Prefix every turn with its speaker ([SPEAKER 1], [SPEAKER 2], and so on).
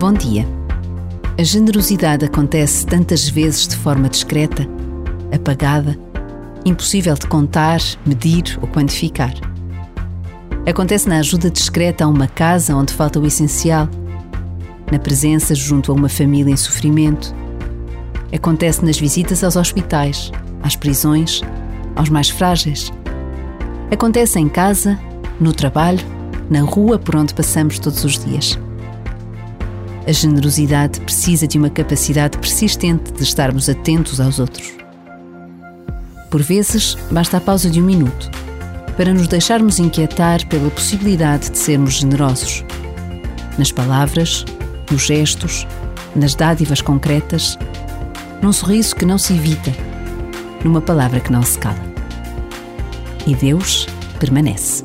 [SPEAKER 1] Bom dia. A generosidade acontece tantas vezes de forma discreta, apagada, impossível de contar, medir ou quantificar. Acontece na ajuda discreta a uma casa onde falta o essencial, na presença junto a uma família em sofrimento. Acontece nas visitas aos hospitais, às prisões, aos mais frágeis. Acontece em casa, no trabalho, na rua por onde passamos todos os dias. A generosidade precisa de uma capacidade persistente de estarmos atentos aos outros. Por vezes, basta a pausa de um minuto para nos deixarmos inquietar pela possibilidade de sermos generosos. Nas palavras, nos gestos, nas dádivas concretas, num sorriso que não se evita, numa palavra que não se cala. E Deus permanece.